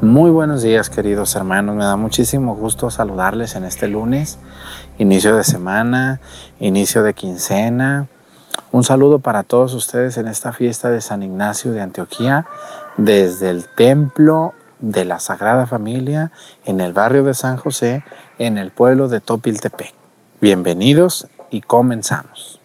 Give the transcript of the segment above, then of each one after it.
Muy buenos días queridos hermanos, me da muchísimo gusto saludarles en este lunes, inicio de semana, inicio de quincena. Un saludo para todos ustedes en esta fiesta de San Ignacio de Antioquía desde el templo de la Sagrada Familia en el barrio de San José en el pueblo de Topiltepec. Bienvenidos y comenzamos.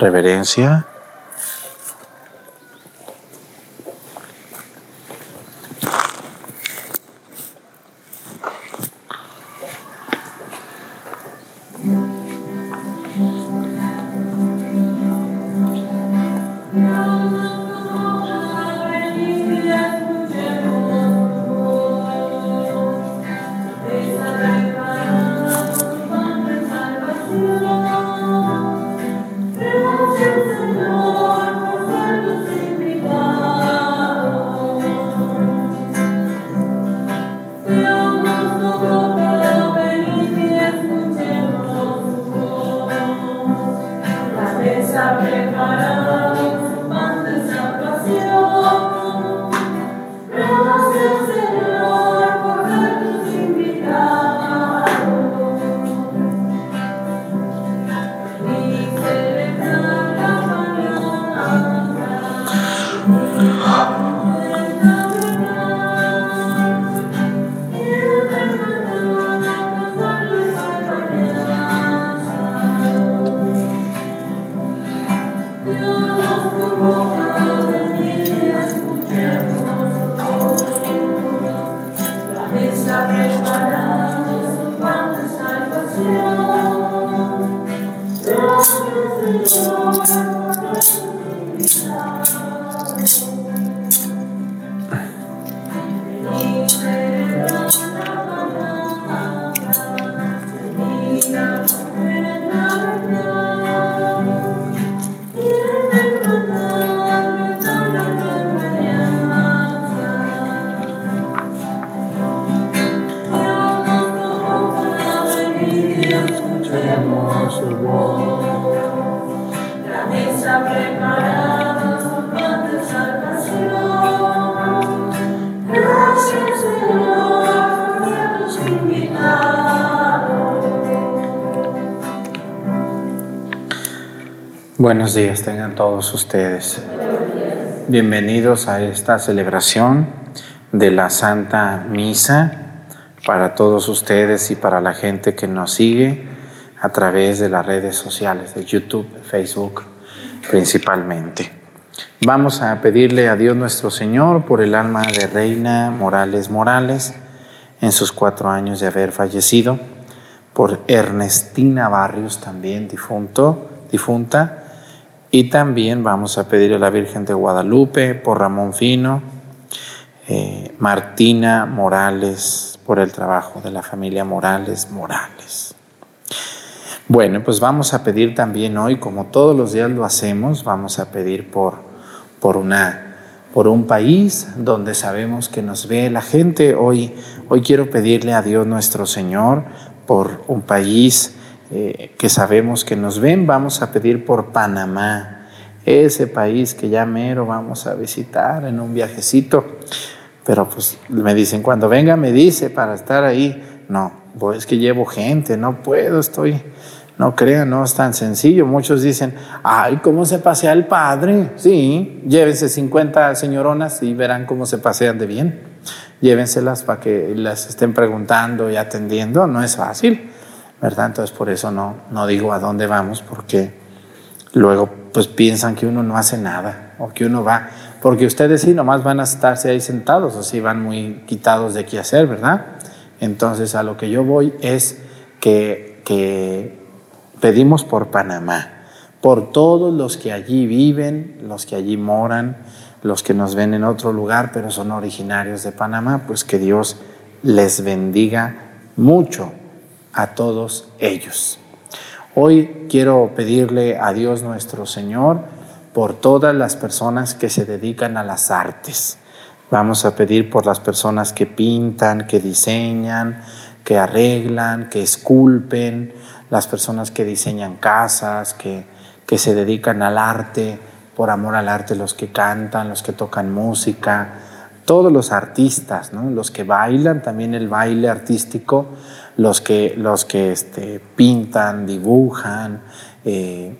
Reverencia Buenos días tengan todos ustedes. Bienvenidos a esta celebración de la Santa Misa para todos ustedes y para la gente que nos sigue a través de las redes sociales, de YouTube, Facebook principalmente. Vamos a pedirle a Dios nuestro Señor por el alma de Reina Morales Morales en sus cuatro años de haber fallecido, por Ernestina Barrios también difunto, difunta, y también vamos a pedir a la Virgen de Guadalupe por Ramón Fino, eh, Martina Morales por el trabajo de la familia Morales Morales. Bueno, pues vamos a pedir también hoy, como todos los días lo hacemos, vamos a pedir por, por, una, por un país donde sabemos que nos ve la gente. Hoy, hoy quiero pedirle a Dios nuestro Señor por un país eh, que sabemos que nos ven, vamos a pedir por Panamá, ese país que ya mero vamos a visitar en un viajecito. Pero pues me dicen, cuando venga me dice para estar ahí. No, pues es que llevo gente, no puedo, estoy, no crean, no es tan sencillo. Muchos dicen, ay, ¿cómo se pasea el padre? Sí, llévense 50 señoronas y verán cómo se pasean de bien. Llévenselas para que las estén preguntando y atendiendo, no es fácil. ¿Verdad? Entonces por eso no, no digo a dónde vamos, porque luego pues piensan que uno no hace nada o que uno va, porque ustedes sí nomás van a estarse ahí sentados o sí van muy quitados de qué hacer, ¿verdad? Entonces a lo que yo voy es que, que pedimos por Panamá, por todos los que allí viven, los que allí moran, los que nos ven en otro lugar, pero son originarios de Panamá, pues que Dios les bendiga mucho a todos ellos. Hoy quiero pedirle a Dios nuestro Señor por todas las personas que se dedican a las artes. Vamos a pedir por las personas que pintan, que diseñan, que arreglan, que esculpen, las personas que diseñan casas, que, que se dedican al arte, por amor al arte, los que cantan, los que tocan música, todos los artistas, los que bailan, también el baile artístico, los que, los que este, pintan, dibujan, eh,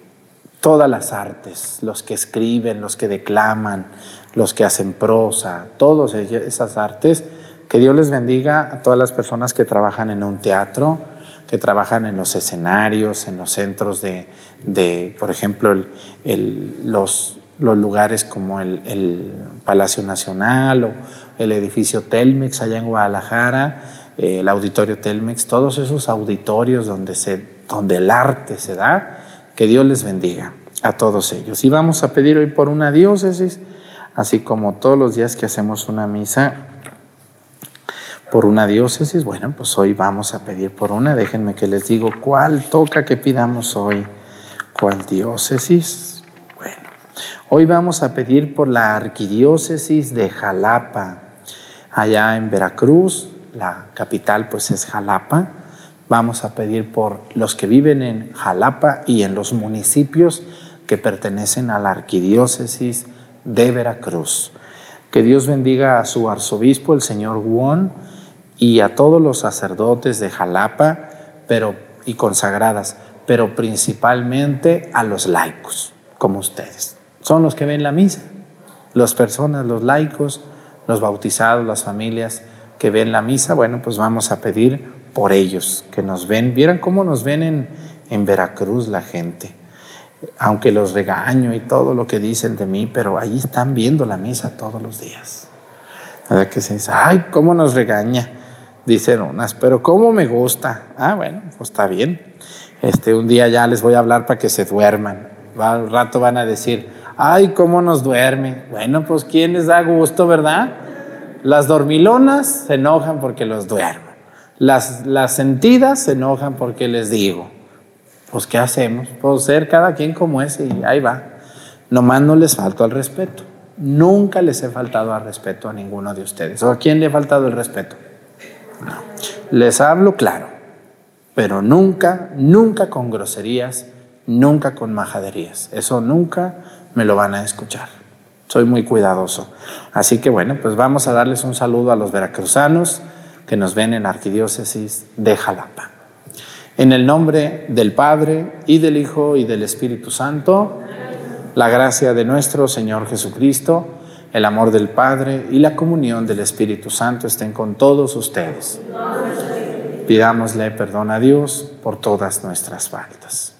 todas las artes, los que escriben, los que declaman, los que hacen prosa, todas esas artes. Que Dios les bendiga a todas las personas que trabajan en un teatro, que trabajan en los escenarios, en los centros de, por ejemplo, los, los lugares como el, Palacio Nacional o el edificio Telmex allá en Guadalajara, el auditorio Telmex, todos esos auditorios donde, se, donde el arte se da, que Dios les bendiga a todos ellos. Y vamos a pedir hoy por una diócesis, así como todos los días que hacemos una misa por una diócesis, bueno, pues hoy vamos a pedir por una. Déjenme que les digo cuál toca que pidamos hoy. ¿Cuál diócesis? Hoy vamos a pedir por la arquidiócesis de Jalapa, allá en Veracruz, la capital pues es Jalapa. Vamos a pedir por los que viven en Jalapa y en los municipios que pertenecen a la arquidiócesis de Veracruz. Que Dios bendiga a su arzobispo, el señor Won, y a todos los sacerdotes de Jalapa pero, y consagradas, pero principalmente a los laicos, como ustedes. Son los que ven la misa, las personas, los laicos, los bautizados, las familias que ven la misa. Bueno, pues vamos a pedir por ellos, que nos ven. Vieran cómo nos ven en, en Veracruz la gente aunque los regaño y todo lo que dicen de mí, pero ahí están viendo la misa todos los días. ¿Verdad que se dice, ay, cómo nos regaña? Dicen unas, pero cómo me gusta. Ah, bueno, pues está bien. Este, un día ya les voy a hablar para que se duerman. Al rato van a decir, ay, cómo nos duerme. Bueno, pues ¿quién les da gusto, verdad? Las dormilonas se enojan porque los duermo. Las, sentidas se enojan porque les digo. Pues ¿qué hacemos? Pues ser cada quien como es y ahí va. Nomás no les falto al respeto. Nunca les he faltado al respeto a ninguno de ustedes. ¿O a quién le he faltado el respeto? No. Les hablo claro, pero nunca, nunca con groserías, nunca con majaderías. Eso nunca me lo van a escuchar. Soy muy cuidadoso. Así que bueno, pues vamos a darles un saludo a los veracruzanos que nos ven en Arquidiócesis de Jalapa. En el nombre del Padre y del Hijo y del Espíritu Santo, la gracia de nuestro Señor Jesucristo, el amor del Padre y la comunión del Espíritu Santo estén con todos ustedes. Pidámosle perdón a Dios por todas nuestras faltas.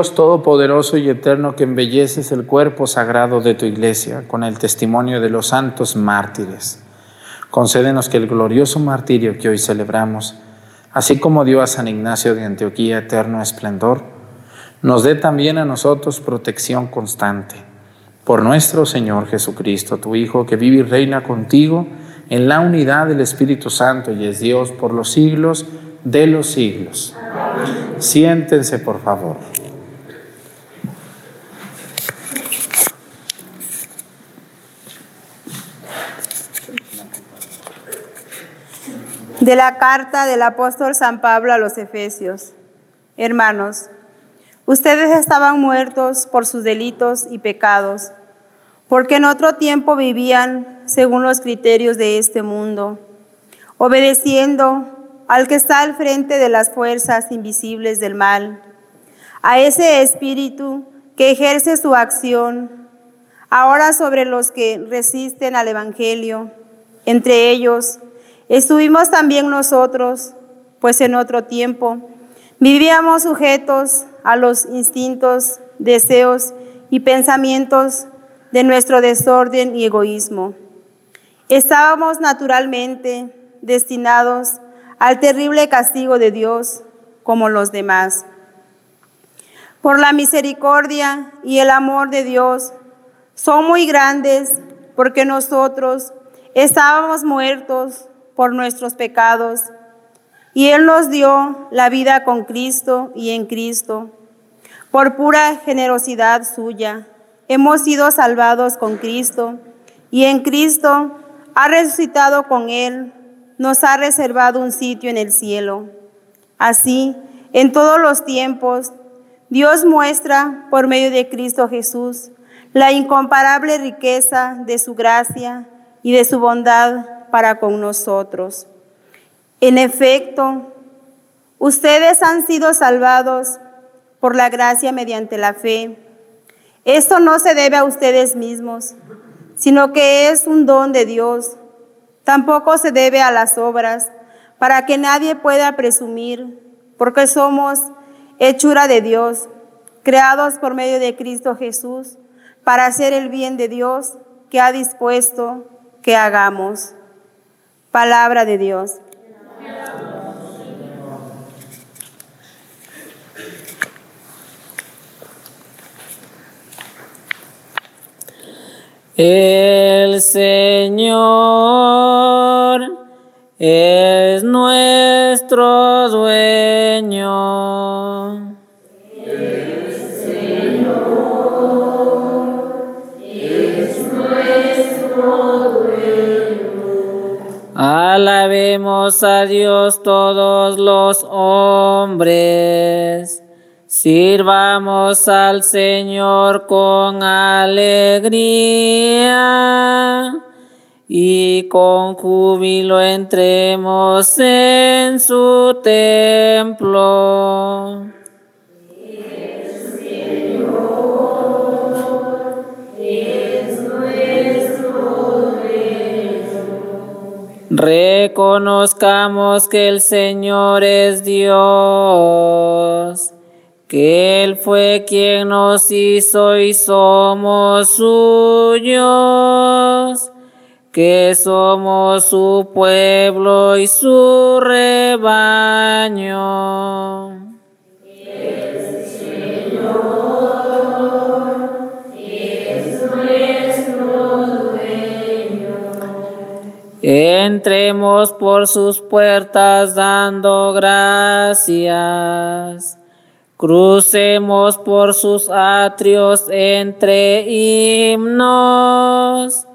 Dios Todopoderoso y Eterno que embelleces el cuerpo sagrado de tu iglesia con el testimonio de los santos mártires, concédenos que el glorioso martirio que hoy celebramos, así como dio a San Ignacio de Antioquía eterno esplendor, nos dé también a nosotros protección constante. Por nuestro Señor Jesucristo, tu Hijo, que vive y reina contigo en la unidad del Espíritu Santo y es Dios por los siglos de los siglos. Siéntense, por favor. De la carta del apóstol San Pablo a los Efesios. Hermanos, ustedes estaban muertos por sus delitos y pecados, porque en otro tiempo vivían según los criterios de este mundo, obedeciendo al que está al frente de las fuerzas invisibles del mal, a ese espíritu que ejerce su acción ahora sobre los que resisten al Evangelio, entre ellos, Estuvimos también nosotros, pues en otro tiempo vivíamos sujetos a los instintos, deseos y pensamientos de nuestro desorden y egoísmo. Estábamos naturalmente destinados al terrible castigo de Dios como los demás. Por la misericordia y el amor de Dios son muy grandes porque nosotros estábamos muertos por nuestros pecados, y Él nos dio la vida con Cristo y en Cristo. Por pura generosidad suya, hemos sido salvados con Cristo, y en Cristo ha resucitado con Él, nos ha reservado un sitio en el cielo. Así, en todos los tiempos, Dios muestra por medio de Cristo Jesús la incomparable riqueza de su gracia y de su bondad para con nosotros. En efecto, ustedes han sido salvados por la gracia mediante la fe. Esto no se debe a ustedes mismos, sino que es un don de Dios. Tampoco se debe a las obras, para que nadie pueda presumir, porque somos hechura de Dios, creados por medio de Cristo Jesús, para hacer el bien de Dios que ha dispuesto que hagamos. Palabra de Dios. El Señor es nuestro dueño. Alabemos a Dios todos los hombres. Sirvamos al Señor con alegría y con júbilo entremos en su templo. Reconozcamos que el Señor es Dios, que Él fue quien nos hizo y somos suyos, que somos su pueblo y su rebaño. Entremos por sus puertas dando gracias. Crucemos por sus atrios entre himnos,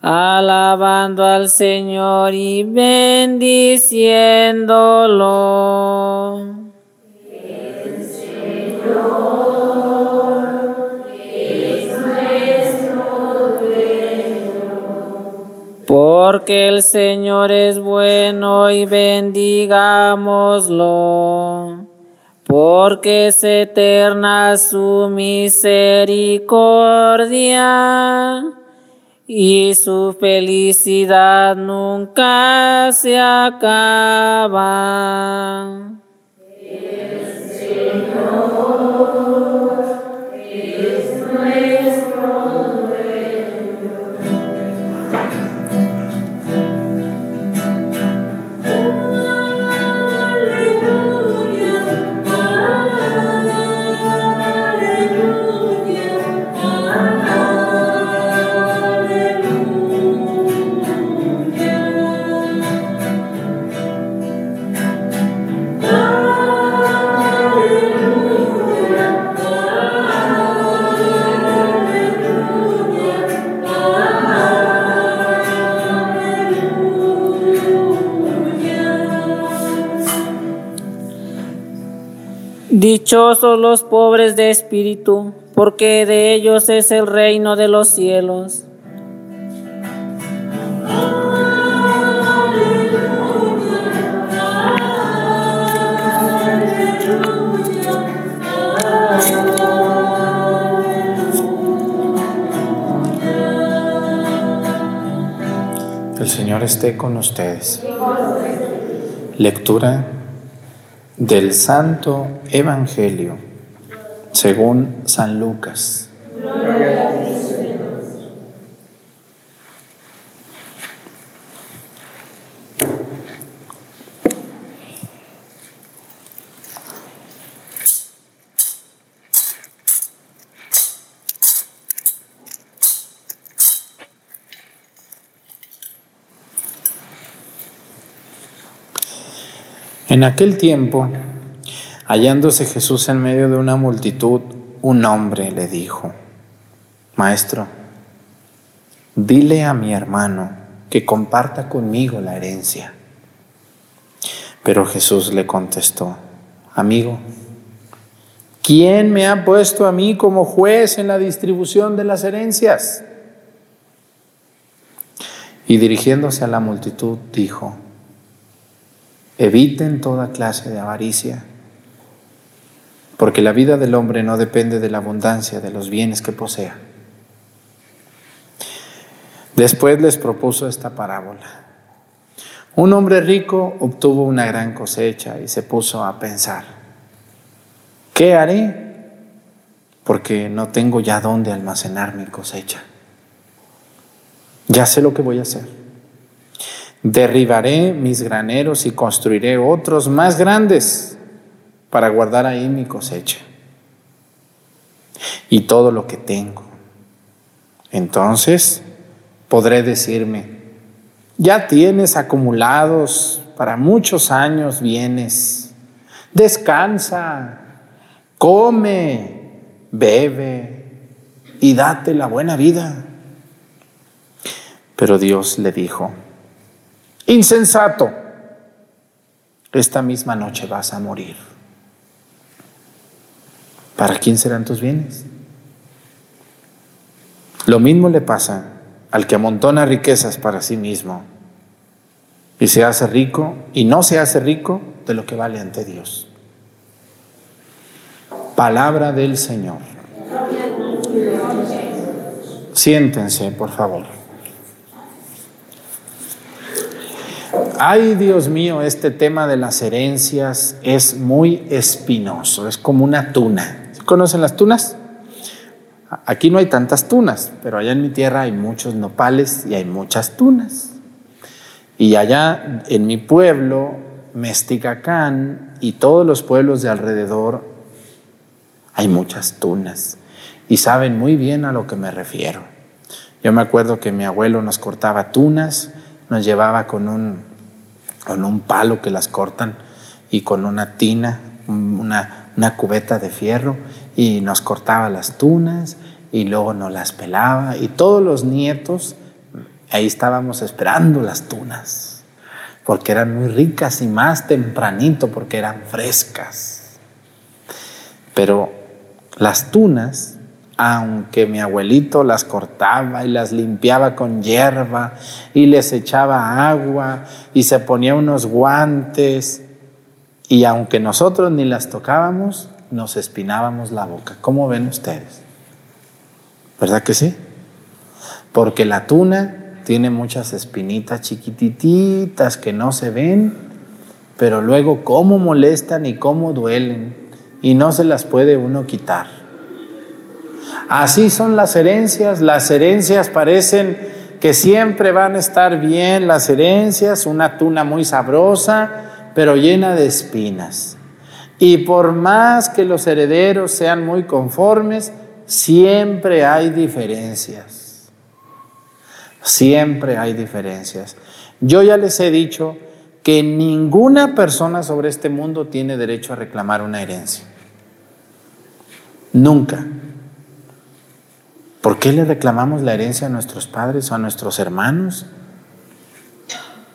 alabando al Señor y bendiciéndolo. Porque el Señor es bueno y bendigámoslo, porque es eterna su misericordia y su felicidad nunca se acaba. Dichosos los pobres de espíritu, porque de ellos es el reino de los cielos. El Señor esté con ustedes. Lectura del Santo Evangelio según San Lucas. En aquel tiempo, hallándose Jesús en medio de una multitud, un hombre le dijo, Maestro, dile a mi hermano que comparta conmigo la herencia. Pero Jesús le contestó, Amigo, ¿quién me ha puesto a mí como juez en la distribución de las herencias? Y dirigiéndose a la multitud, dijo, Eviten toda clase de avaricia, porque la vida del hombre no depende de la abundancia de los bienes que posea. Después les propuso esta parábola. Un hombre rico obtuvo una gran cosecha y se puso a pensar, ¿qué haré? Porque no tengo ya dónde almacenar mi cosecha. Ya sé lo que voy a hacer Derribaré mis graneros y construiré otros más grandes para guardar ahí mi cosecha y todo lo que tengo. Entonces podré decirme, ya tienes acumulados para muchos años bienes, descansa, come, bebe y date la buena vida. Pero Dios le dijo, Insensato, esta misma noche vas a morir. ¿Para quién serán tus bienes? Lo mismo le pasa al que amontona riquezas para sí mismo y se hace rico y no se hace rico de lo que vale ante Dios. Palabra del Señor. Siéntense, por favor. Ay, Dios mío, este tema de las herencias es muy espinoso, es como una tuna. ¿Conocen las tunas? Aquí no hay tantas tunas, pero allá en mi tierra hay muchos nopales y hay muchas tunas. Y allá en mi pueblo, Mesticacán y todos los pueblos de alrededor, hay muchas tunas. Y saben muy bien a lo que me refiero. Yo me acuerdo que mi abuelo nos cortaba tunas, nos llevaba con un, con un palo que las cortan y con una tina, una, una cubeta de fierro y nos cortaba las tunas y luego nos las pelaba y todos los nietos ahí estábamos esperando las tunas porque eran muy ricas y más tempranito porque eran frescas. Pero las tunas aunque mi abuelito las cortaba y las limpiaba con hierba y les echaba agua y se ponía unos guantes y aunque nosotros ni las tocábamos, nos espinábamos la boca. ¿Cómo ven ustedes? ¿Verdad que sí? Porque la tuna tiene muchas espinitas chiquititas que no se ven, pero luego cómo molestan y cómo duelen y no se las puede uno quitar. Así son las herencias. Las herencias parecen que siempre van a estar bien las herencias, una tuna muy sabrosa, pero llena de espinas. Y por más que los herederos sean muy conformes, siempre hay diferencias. Siempre hay diferencias. Yo ya les he dicho que ninguna persona sobre este mundo tiene derecho a reclamar una herencia. Nunca. ¿Por qué le reclamamos la herencia a nuestros padres o a nuestros hermanos?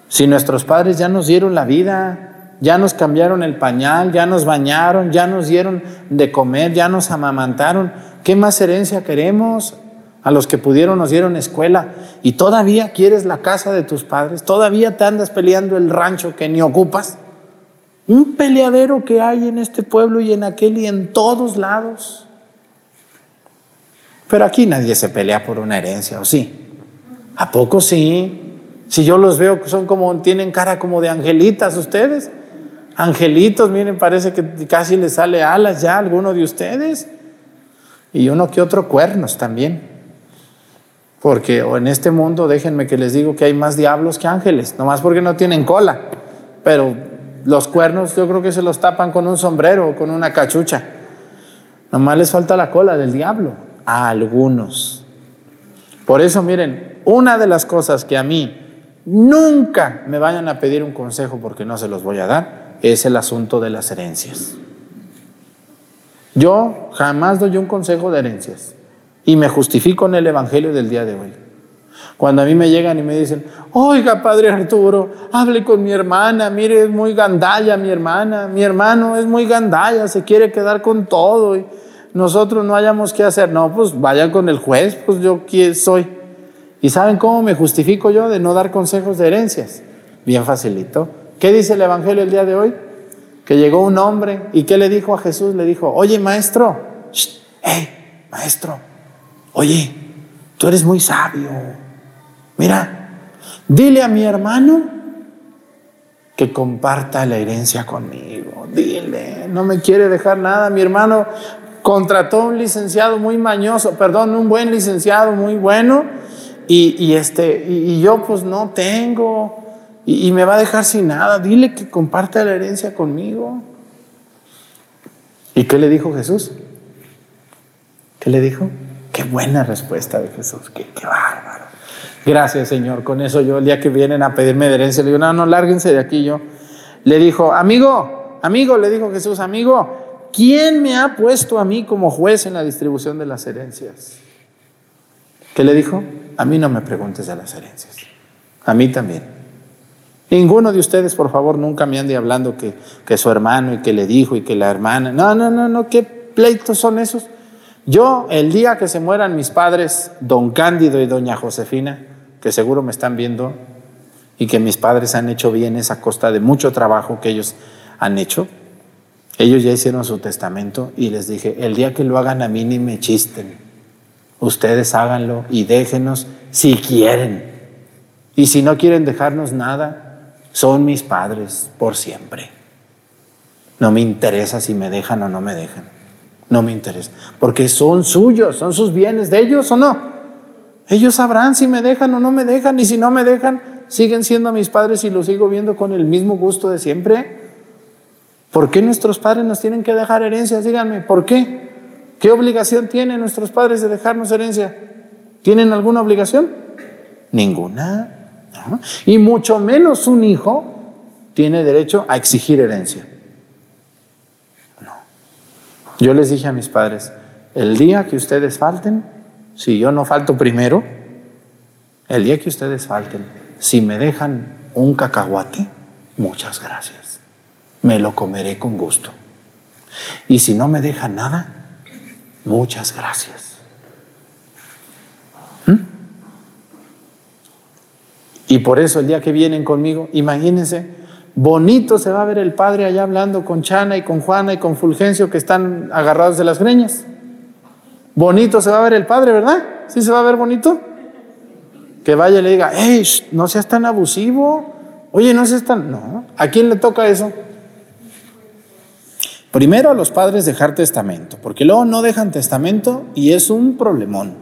Si nuestros padres ya nos dieron la vida, ya nos cambiaron el pañal, ya nos bañaron, ya nos dieron de comer, ya nos amamantaron. ¿Qué más herencia queremos? A los que pudieron nos dieron escuela y todavía quieres la casa de tus padres, todavía te andas peleando el rancho que ni ocupas. Un peleadero que hay en este pueblo y en aquel y en todos lados. Pero aquí nadie se pelea por una herencia, ¿o sí? ¿A poco sí? Si yo los veo son como, tienen cara como de angelitas ustedes. Angelitos, miren, parece que casi les sale alas ya a alguno de ustedes. Y uno que otro cuernos también. Porque en este mundo, déjenme que les digo que hay más diablos que ángeles, nomás porque no tienen cola. Pero los cuernos yo creo que se los tapan con un sombrero o con una cachucha. Nomás les falta la cola del diablo. A algunos. Por eso, miren, una de las cosas que a mí nunca me vayan a pedir un consejo porque no se los voy a dar es el asunto de las herencias. Yo jamás doy un consejo de herencias. Y me justifico en el Evangelio del día de hoy. Cuando a mí me llegan y me dicen, oiga, Padre Arturo, hable con mi hermana, mire, es muy gandalla mi hermana, mi hermano es muy gandalla, se quiere quedar con todo y nosotros no hayamos qué hacer. No, pues vayan con el juez, pues yo quién soy. ¿Y saben cómo me justifico yo de no dar consejos de herencias? Bien facilito. ¿Qué dice el Evangelio el día de hoy? Que llegó un hombre y ¿qué le dijo a Jesús? Le dijo, oye maestro, hey, maestro, oye, tú eres muy sabio. Mira, dile a mi hermano que comparta la herencia conmigo. Dile, no me quiere dejar nada. Mi hermano contrató un licenciado muy mañoso, perdón, un buen licenciado muy bueno, y, este, y, yo pues no tengo, y, y me va a dejar sin nada. Dile que comparta la herencia conmigo. ¿Y qué le dijo Jesús? ¿Qué le dijo? Qué buena respuesta de Jesús, qué, bárbaro. Gracias, Señor. Con eso yo, el día que vienen a pedirme de herencia, le digo, no, no, lárguense de aquí. Yo le dijo, amigo, amigo, le dijo Jesús, amigo, ¿quién me ha puesto a mí como juez en la distribución de las herencias? ¿Qué le dijo? A mí no me preguntes de las herencias. A mí también. Ninguno de ustedes, por favor, nunca me ande hablando que, que su hermano y que le dijo y que la hermana. No, no, no, no, ¿qué pleitos son esos? Yo, el día que se mueran mis padres, don Cándido y doña Josefina, que seguro me están viendo y que mis padres han hecho bien a costa de mucho trabajo que ellos han hecho, ellos ya hicieron su testamento y les dije, el día que lo hagan a mí ni me chisten, ustedes háganlo y déjenos si quieren. Y si no quieren dejarnos nada, son mis padres por siempre. No me interesa si me dejan o no me dejan. No me interesa. Porque son suyos, son sus bienes de ellos o no. Ellos sabrán si me dejan o no me dejan. Y si no me dejan, siguen siendo mis padres y los sigo viendo con el mismo gusto de siempre. ¿Por qué nuestros padres nos tienen que dejar herencias? Díganme, ¿por qué? ¿Qué obligación tienen nuestros padres de dejarnos herencia? ¿Tienen alguna obligación? Ninguna. Y mucho menos un hijo tiene derecho a exigir herencia. Yo les dije a mis padres, el día que ustedes falten, si yo no falto primero, el día que ustedes falten, si me dejan un cacahuate, muchas gracias. Me lo comeré con gusto. Y si no me dejan nada, muchas gracias. ¿Mm? Y por eso el día que vienen conmigo, imagínense, Bonito se va a ver el padre allá hablando con Chana y con Juana y con Fulgencio que están agarrados de las greñas. Bonito se va a ver el padre, ¿verdad? ¿Sí se va a ver bonito? Que vaya y le diga, hey, no seas tan abusivo. Oye, no seas tan... No, ¿a quién le toca eso? Primero a los padres dejar testamento, porque luego no dejan testamento y es un problemón.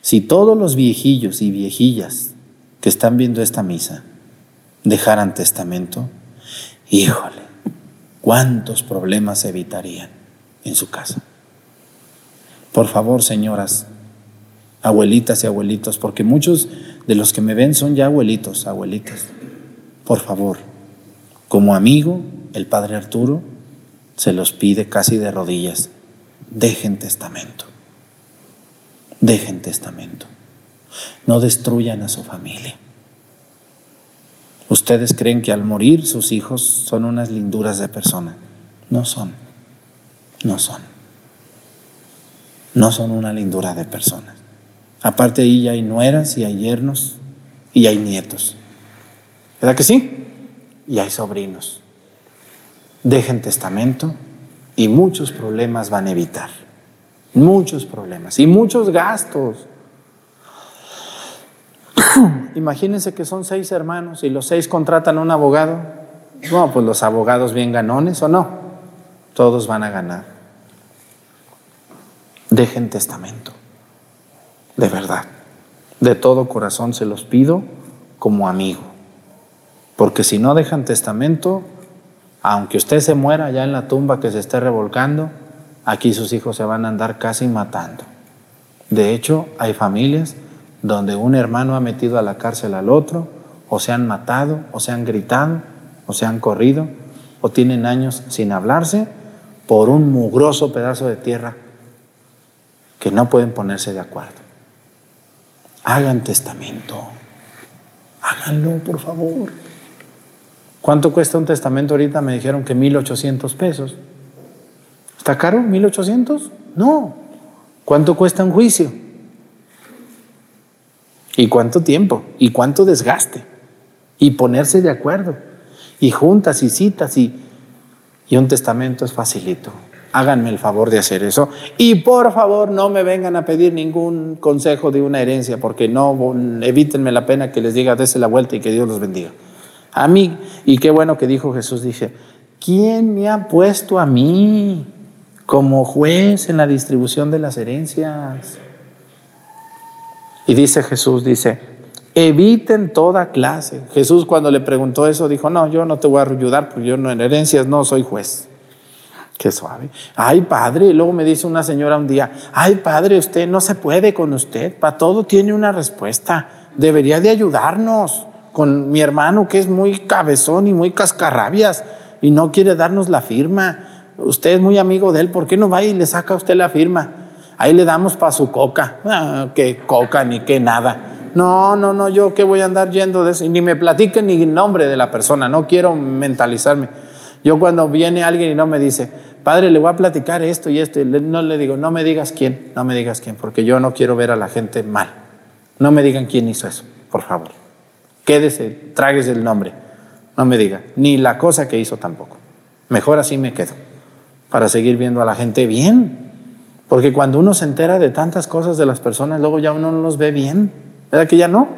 Si todos los viejillos y viejillas que están viendo esta misa dejaran testamento, híjole, cuántos problemas evitarían en su casa. Por favor, señoras, abuelitas y abuelitos, porque muchos de los que me ven son ya abuelitos, abuelitas. Por favor, como amigo, el padre Arturo se los pide casi de rodillas, dejen testamento, dejen testamento, no destruyan a su familia. Ustedes creen que al morir sus hijos son unas linduras de persona. No son. No son. No son una lindura de personas. Aparte ahí ya hay nueras y hay yernos y hay nietos. ¿Verdad que sí? Y hay sobrinos. Dejen testamento y muchos problemas van a evitar. Muchos problemas y muchos gastos. Imagínense que son seis hermanos y los seis contratan a un abogado. No, pues los abogados bien ganones o no. Todos van a ganar. Dejen testamento. De verdad. De todo corazón se los pido como amigo. Porque si no dejan testamento, aunque usted se muera ya en la tumba que se esté revolcando, aquí sus hijos se van a andar casi matando. De hecho, hay familias donde un hermano ha metido a la cárcel al otro, o se han matado, o se han gritado, o se han corrido, o tienen años sin hablarse por un mugroso pedazo de tierra que no pueden ponerse de acuerdo. Hagan testamento. Háganlo, por favor. ¿Cuánto cuesta un testamento ahorita? Me dijeron que 1.800 pesos. ¿Está caro? ¿1.800? No. ¿Cuánto cuesta un juicio? ¿Y cuánto tiempo? ¿Y cuánto desgaste? Y ponerse de acuerdo. Y juntas y citas y, y un testamento es facilito. Háganme el favor de hacer eso. Y por favor no me vengan a pedir ningún consejo de una herencia, porque no, evítenme la pena que les diga, dése la vuelta y que Dios los bendiga. A mí, y qué bueno que dijo Jesús, dije, ¿quién me ha puesto a mí como juez en la distribución de las herencias? Y dice Jesús, dice, eviten toda clase. Jesús cuando le preguntó eso dijo, no, yo no te voy a ayudar porque yo no en herencias no soy juez. Qué suave. Ay, padre, luego me dice una señora un día, ay, padre, usted no se puede con usted, para todo tiene una respuesta, debería de ayudarnos con mi hermano que es muy cabezón y muy cascarrabias y no quiere darnos la firma. Usted es muy amigo de él, ¿por qué no va y le saca a usted la firma? Ahí le damos para su coca. Ah, que coca ni que nada. No, no, no, yo qué voy a andar yendo de eso. Ni me platiquen ni nombre de la persona, no quiero mentalizarme. Yo cuando viene alguien y no me dice, padre, le voy a platicar esto y esto, no le digo, no me digas quién, no me digas quién, porque yo no quiero ver a la gente mal. No me digan quién hizo eso, por favor. Quédese, tráguese el nombre. No me diga, ni la cosa que hizo tampoco. Mejor así me quedo, para seguir viendo a la gente bien. Porque cuando uno se entera de tantas cosas de las personas, luego ya uno no los ve bien. ¿Verdad que ya no?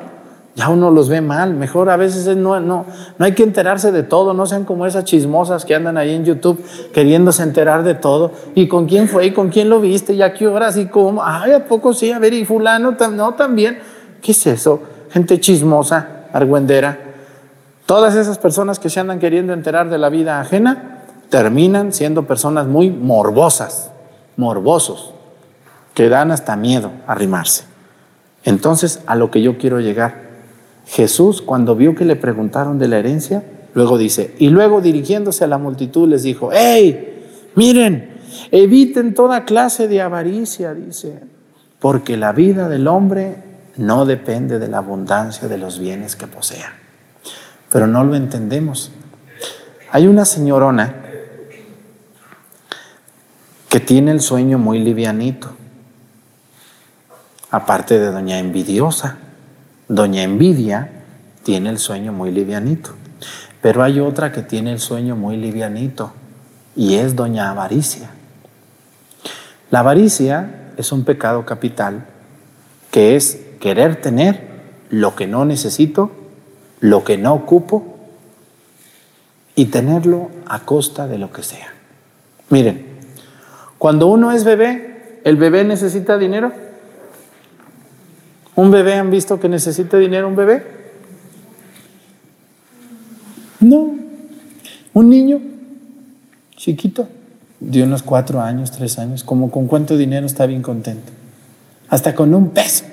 Ya uno los ve mal. Mejor a veces no, no, no hay que enterarse de todo. No sean como esas chismosas que andan ahí en YouTube queriéndose enterar de todo. ¿Y con quién fue? ¿Y con quién lo viste? ¿Y a qué horas? ¿Y cómo? Ay, ¿a poco sí? A ver, ¿y fulano? No, también. ¿Qué es eso? Gente chismosa, argüendera. Todas esas personas que se andan queriendo enterar de la vida ajena terminan siendo personas muy morbosas morbosos, que dan hasta miedo arrimarse. Entonces, a lo que yo quiero llegar, Jesús cuando vio que le preguntaron de la herencia, luego dice, y luego dirigiéndose a la multitud les dijo, hey, miren, eviten toda clase de avaricia, dice, porque la vida del hombre no depende de la abundancia de los bienes que posea. Pero no lo entendemos. Hay una señorona que tiene el sueño muy livianito. Aparte de doña envidiosa, doña envidia tiene el sueño muy livianito. Pero hay otra que tiene el sueño muy livianito y es doña avaricia. La avaricia es un pecado capital que es querer tener lo que no necesito, lo que no ocupo y tenerlo a costa de lo que sea. Miren, cuando uno es bebé, ¿el bebé necesita dinero? ¿Un bebé han visto que necesita dinero un bebé? No. Un niño chiquito, de unos cuatro años, tres años, como con cuánto dinero está bien contento. Hasta con un peso.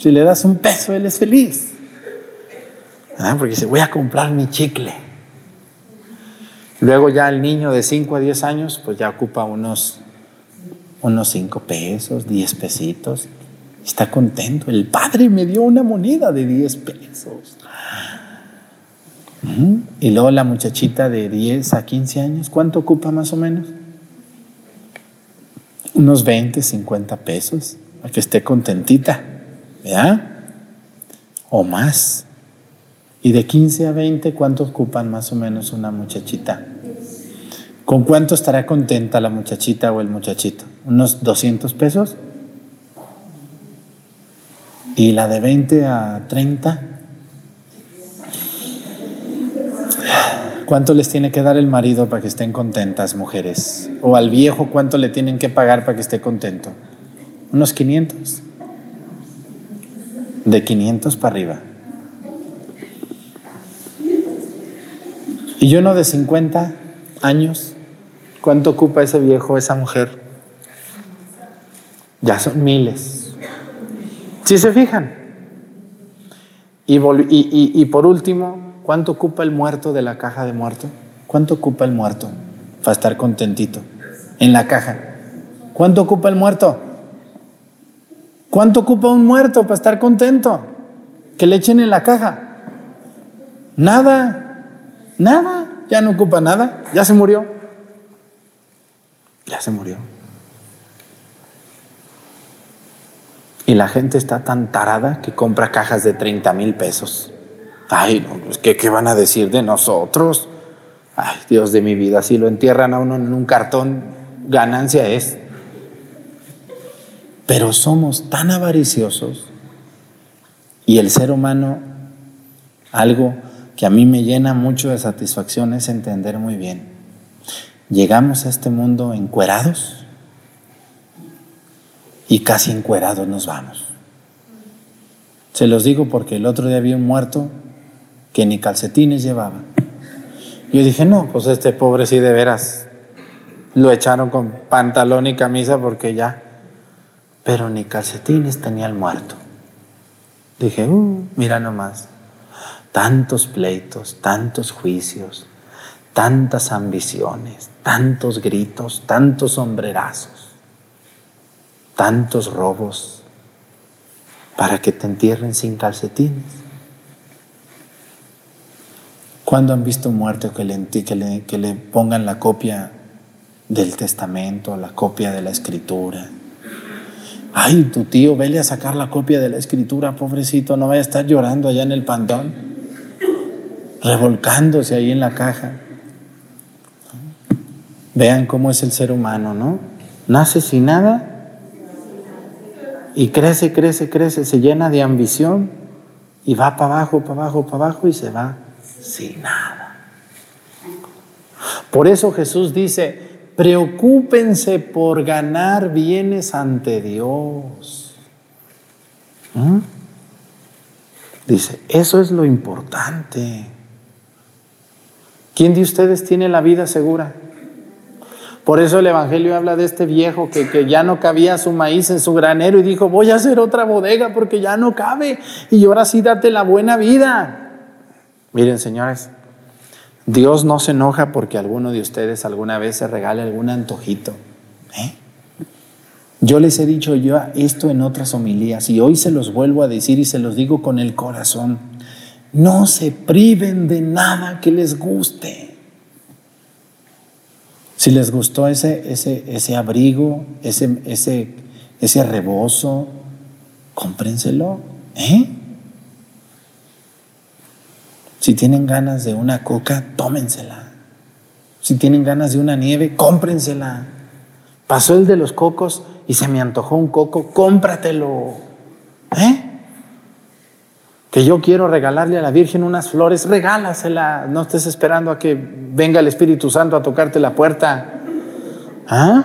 Si le das un peso, él es feliz. Ah, porque dice, voy a comprar mi chicle. Luego ya el niño de 5 a 10 años, pues ya ocupa unos unos cinco pesos, diez pesitos. Está contento. El padre me dio una moneda de diez pesos. Ujú. Y luego la muchachita de 10 a 15 años, ¿cuánto ocupa más o menos? Unos 20, 50 pesos, para que esté contentita, ¿verdad? O más. Y de 15 a 20, ¿cuánto ocupan más o menos una muchachita? ¿Con cuánto estará contenta la muchachita o el muchachito? ¿Unos 200 pesos? ¿Y la de 20 a 30? ¿Cuánto les tiene que dar el marido para que estén contentas, mujeres? ¿O al viejo cuánto le tienen que pagar para que esté contento? Unos 500. De 500 para arriba. Y yo no de 50 años. ¿Cuánto ocupa ese viejo, esa mujer? Ya son miles. Si se fijan. Y, vol- y- y- y por último, ¿cuánto ocupa el muerto de la caja de muerto? ¿Cuánto ocupa el muerto para estar contentito? En la caja. ¿Cuánto ocupa el muerto? ¿Cuánto ocupa un muerto para estar contento? Que le echen en la caja. Nada, nada, ya no ocupa nada, ya se murió. Ya se murió. Y la gente está tan tarada que compra cajas de 30 mil pesos. Ay, pues ¿qué, ¿qué van a decir de nosotros? Ay, Dios de mi vida, si lo entierran a uno en un cartón, ganancia es. Pero somos tan avariciosos y el ser humano, algo que a mí me llena mucho de satisfacción es entender muy bien. Llegamos a este mundo encuerados y casi encuerados nos vamos. Se los digo porque el otro día vi un muerto que ni calcetines llevaba. Yo dije, no, pues este pobre sí de veras lo echaron con pantalón y camisa porque ya, pero ni calcetines tenía el muerto. Dije, uh, mira nomás, tantos pleitos, tantos juicios, tantas ambiciones, tantos gritos, tantos sombrerazos, tantos robos para que te entierren sin calcetines. ¿Cuándo han visto muerto que le, que le, que le pongan la copia del testamento, la copia de la escritura? Ay, tu tío, vele a sacar la copia de la escritura, pobrecito, no vaya a estar llorando allá en el pantón, revolcándose ahí en la caja. Vean cómo es el ser humano, ¿no? Nace sin nada y crece, crece, crece, se llena de ambición y va para abajo, para abajo, para abajo y se va sin nada. Por eso Jesús dice, preocúpense por ganar bienes ante Dios. ¿Mm? Dice, eso es lo importante. ¿Quién de ustedes tiene la vida segura? Por eso el Evangelio habla de este viejo que, que, ya no cabía su maíz en su granero y dijo, voy a hacer otra bodega porque ya no cabe y ahora sí date la buena vida. Miren, señores, Dios no se enoja porque alguno de ustedes alguna vez se regale algún antojito. ¿eh? Yo les he dicho yo esto en otras homilías y hoy se los vuelvo a decir y se los digo con el corazón. No se priven de nada que les guste. Si les gustó ese, ese, ese abrigo, ese, ese, ese rebozo, cómprenselo. ¿eh? Si tienen ganas de una coca, tómensela. Si tienen ganas de una nieve, cómprensela. Pasó el de los cocos y se me antojó un coco, cómpratelo. ¿Eh? Que yo quiero regalarle a la Virgen unas flores, regálasela. No estés esperando a que venga el Espíritu Santo a tocarte la puerta. ¿Ah?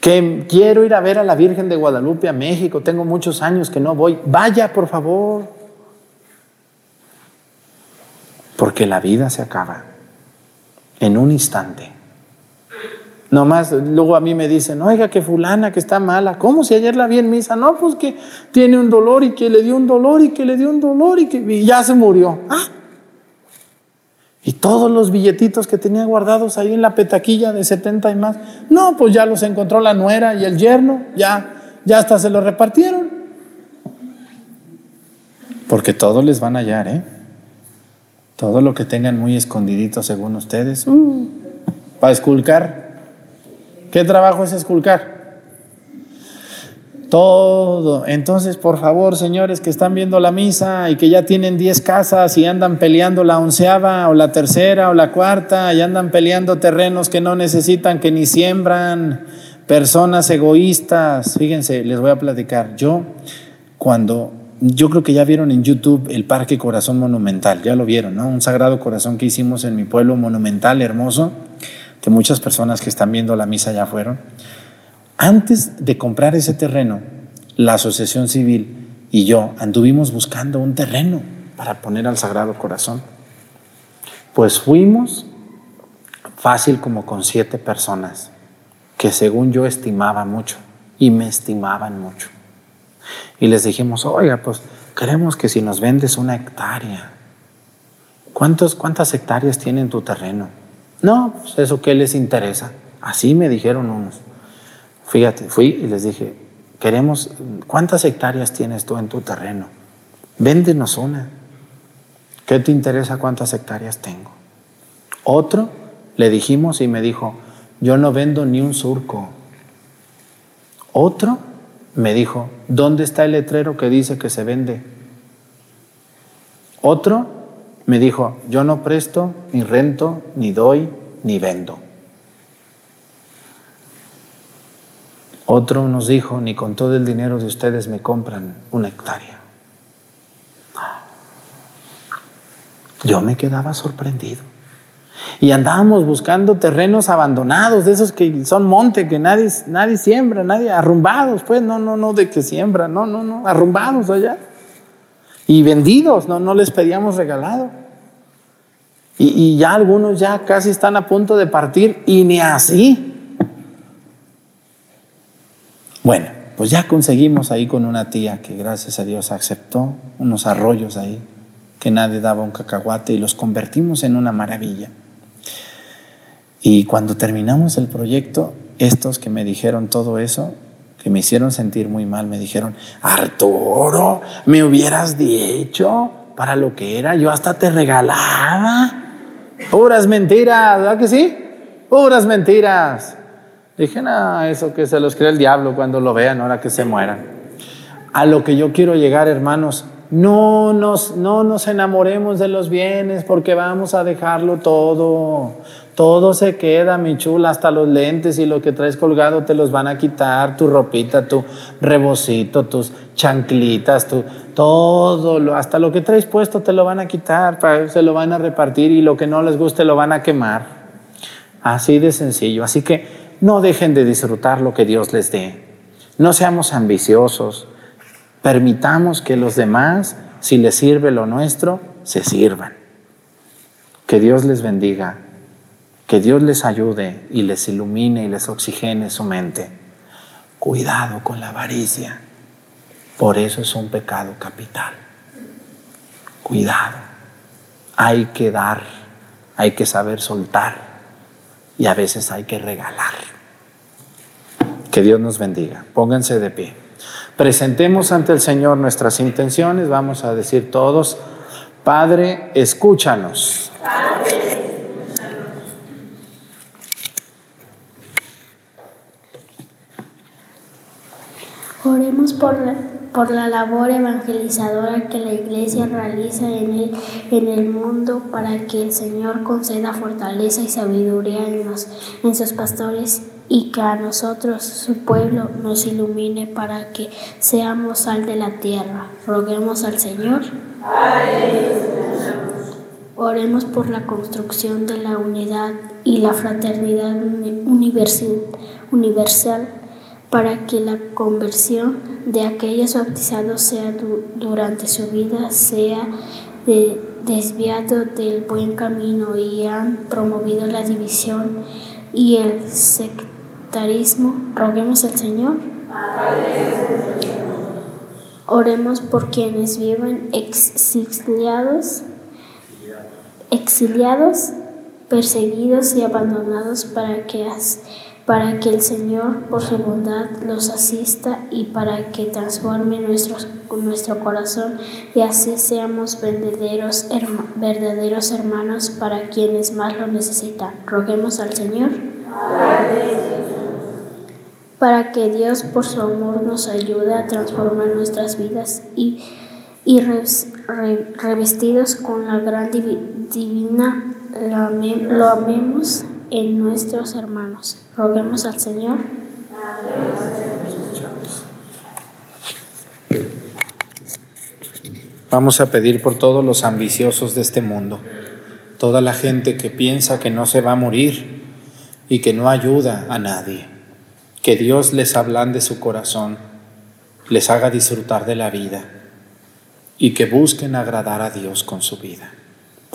Que quiero ir a ver a la Virgen de Guadalupe a México. Tengo muchos años que no voy. Vaya, por favor. Porque la vida se acaba en un instante. Nomás, luego a mí me dicen, oiga, que fulana que está mala. ¿Cómo si ayer la vi en misa? No, pues que tiene un dolor y que le dio un dolor y que le dio un dolor y que y ya se murió. Ah. Y todos los billetitos que tenía guardados ahí en la petaquilla de 70 y más, no, pues ya los encontró la nuera y el yerno, ya, ya hasta se los repartieron. Porque todos les van a hallar, ¿eh? Todo lo que tengan muy escondidito según ustedes. Uh, para esculcar. ¿Qué trabajo es esculcar? Todo. Entonces, por favor, señores que están viendo la misa y que ya tienen 10 casas y andan peleando la onceava o la tercera o la cuarta y andan peleando terrenos que no necesitan, que ni siembran, personas egoístas. Fíjense, les voy a platicar. Yo, cuando, yo creo que ya vieron en YouTube el Parque Corazón Monumental, ya lo vieron, ¿no? Un sagrado corazón que hicimos en mi pueblo monumental, hermoso, que muchas personas que están viendo la misa ya fueron. Antes de comprar ese terreno, la asociación civil y yo anduvimos buscando un terreno para poner al Sagrado Corazón. Pues fuimos fácil como con siete personas que según yo estimaba mucho y me estimaban mucho. Y les dijimos, oiga, pues queremos que si nos vendes una hectárea, ¿cuántos, ¿cuántas hectáreas tiene en tu terreno? No, pues eso qué les interesa. Así me dijeron unos. Fíjate, fui y les dije, queremos, ¿cuántas hectáreas tienes tú en tu terreno? Véndenos una. ¿Qué te interesa cuántas hectáreas tengo? Otro le dijimos y me dijo, yo no vendo ni un surco. Otro me dijo, ¿dónde está el letrero que dice que se vende? Otro me dijo, yo no presto, ni rento, ni doy, ni vendo. Otro nos dijo, ni con todo el dinero de ustedes me compran una hectárea. Yo me quedaba sorprendido. Y andábamos buscando terrenos abandonados, de esos que son monte, que nadie, nadie siembra, nadie, arrumbados, pues, no, no, no, de que siembra, no, no, no, arrumbados allá. Y vendidos, no, no les pedíamos regalado. Y, y ya algunos ya casi están a punto de partir y ni así. Bueno, pues ya conseguimos ahí con una tía que gracias a Dios aceptó unos arroyos ahí, que nadie daba un cacahuate y los convertimos en una maravilla. Y cuando terminamos el proyecto, estos que me dijeron todo eso, que me hicieron sentir muy mal, me dijeron, Arturo, me hubieras dicho para lo que era, yo hasta te regalaba. Puras mentiras, ¿verdad que sí? Puras mentiras. Dije, no, eso que se los cree el diablo cuando lo vean, ahora que se mueran. A lo que yo quiero llegar, hermanos, no nos, no nos enamoremos de los bienes porque vamos a dejarlo todo. Todo se queda, mi chula, hasta los lentes y lo que traes colgado te los van a quitar, tu ropita, tu rebocito, tus chanclitas, todo, hasta lo que traes puesto te lo van a quitar, se lo van a repartir y lo que no les guste lo van a quemar. Así de sencillo. Así que no dejen de disfrutar lo que Dios les dé. No seamos ambiciosos. Permitamos que los demás, si les sirve lo nuestro, se sirvan. Que Dios les bendiga. Que Dios les ayude y les ilumine y les oxigene su mente. Cuidado con la avaricia. Por eso es un pecado capital. Cuidado. Hay que dar, hay que saber soltar y a veces hay que regalar. Que Dios nos bendiga. Pónganse de pie. Presentemos ante el Señor nuestras intenciones. Vamos a decir todos, Padre, escúchanos. Oremos por la por la labor evangelizadora que la Iglesia realiza en el, en el mundo para que el Señor conceda fortaleza y sabiduría en, en sus pastores y que a nosotros, su pueblo, nos ilumine para que seamos sal de la tierra. Roguemos al Señor. Oremos por la construcción de la unidad y la fraternidad universal para que la conversión de aquellos bautizados sea durante su vida sea desviado del buen camino y han promovido la división y el sectarismo. Roguemos al Señor. Oremos por quienes viven exiliados, exiliados, perseguidos y abandonados para que para que el Señor, por su bondad, los asista y para que transforme nuestro corazón y así seamos verdaderos, verdaderos hermanos para quienes más lo necesitan. Roguemos al Señor. Para que Dios, por su amor, nos ayude a transformar nuestras vidas y, y revestidos con la gran divina, lo amemos en nuestros hermanos. Roguemos al Señor. Vamos a pedir por todos los ambiciosos de este mundo, toda la gente que piensa que no se va a morir y que no ayuda a nadie. Que Dios les ablande su corazón, les haga disfrutar de la vida y que busquen agradar a Dios con su vida.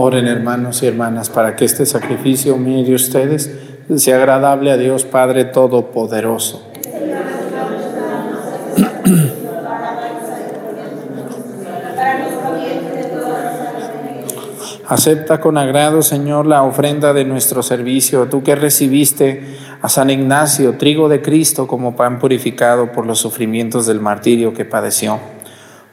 Oren hermanos y hermanas para que este sacrificio mío de ustedes sea agradable a Dios Padre Todopoderoso. Acepta con agrado, Señor, la ofrenda de nuestro servicio, tú que recibiste a San Ignacio, trigo de Cristo, como pan purificado por los sufrimientos del martirio que padeció.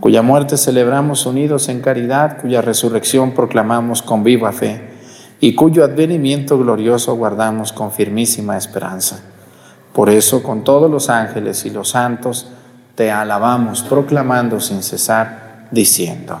cuya muerte celebramos unidos en caridad, cuya resurrección proclamamos con viva fe y cuyo advenimiento glorioso guardamos con firmísima esperanza. Por eso, con todos los ángeles y los santos, te alabamos, proclamando sin cesar, diciendo.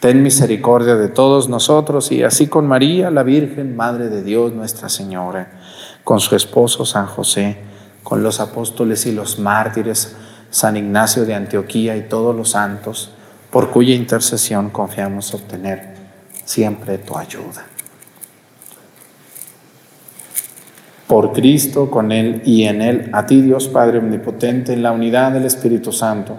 Ten misericordia de todos nosotros y así con María, la Virgen, Madre de Dios, Nuestra Señora, con su esposo San José, con los apóstoles y los mártires, San Ignacio de Antioquía y todos los santos, por cuya intercesión confiamos obtener siempre tu ayuda. Por Cristo, con Él y en Él, a ti Dios Padre Omnipotente, en la unidad del Espíritu Santo,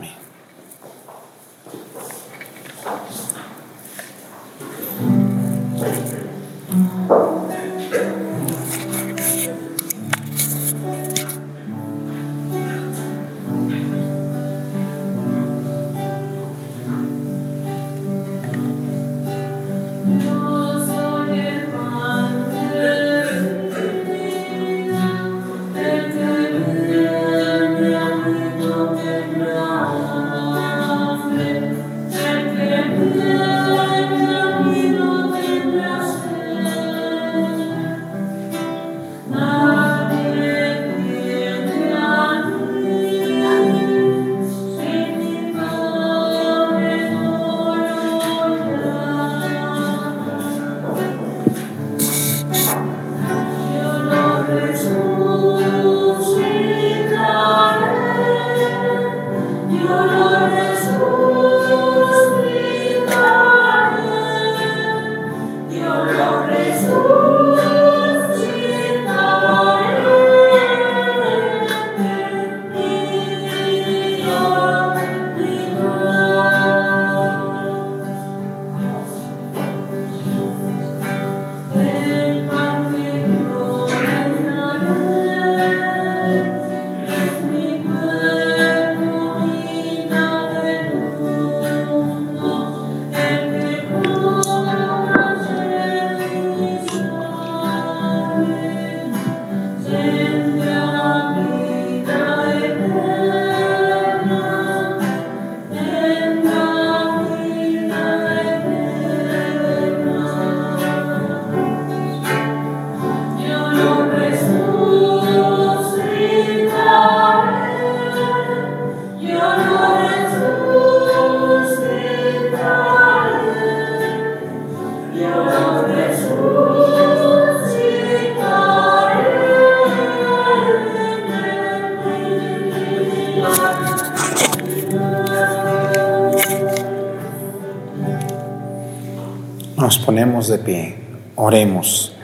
De pie, oremos.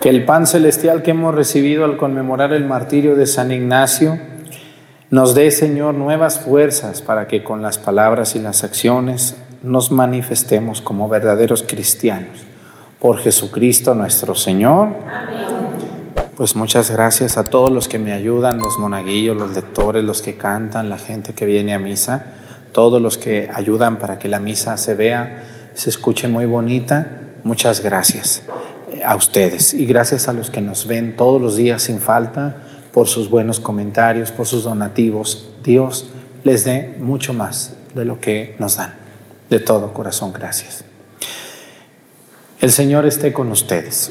Que el pan celestial que hemos recibido al conmemorar el martirio de San Ignacio nos dé, Señor, nuevas fuerzas para que con las palabras y las acciones nos manifestemos como verdaderos cristianos. Por Jesucristo nuestro Señor. Pues muchas gracias a todos los que me ayudan, los monaguillos, los lectores, los que cantan, la gente que viene a misa, todos los que ayudan para que la misa se vea se escuche muy bonita. Muchas gracias eh, a ustedes y gracias a los que nos ven todos los días sin falta por sus buenos comentarios, por sus donativos. Dios les dé mucho más de lo que nos dan. De todo corazón, gracias. El Señor esté con ustedes.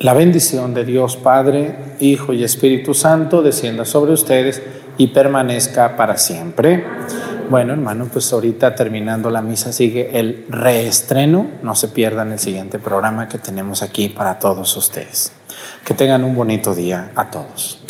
La bendición de Dios Padre, Hijo y Espíritu Santo descienda sobre ustedes y permanezca para siempre. Bueno, hermano, pues ahorita terminando la misa sigue el reestreno. No se pierdan el siguiente programa que tenemos aquí para todos ustedes. Que tengan un bonito día a todos.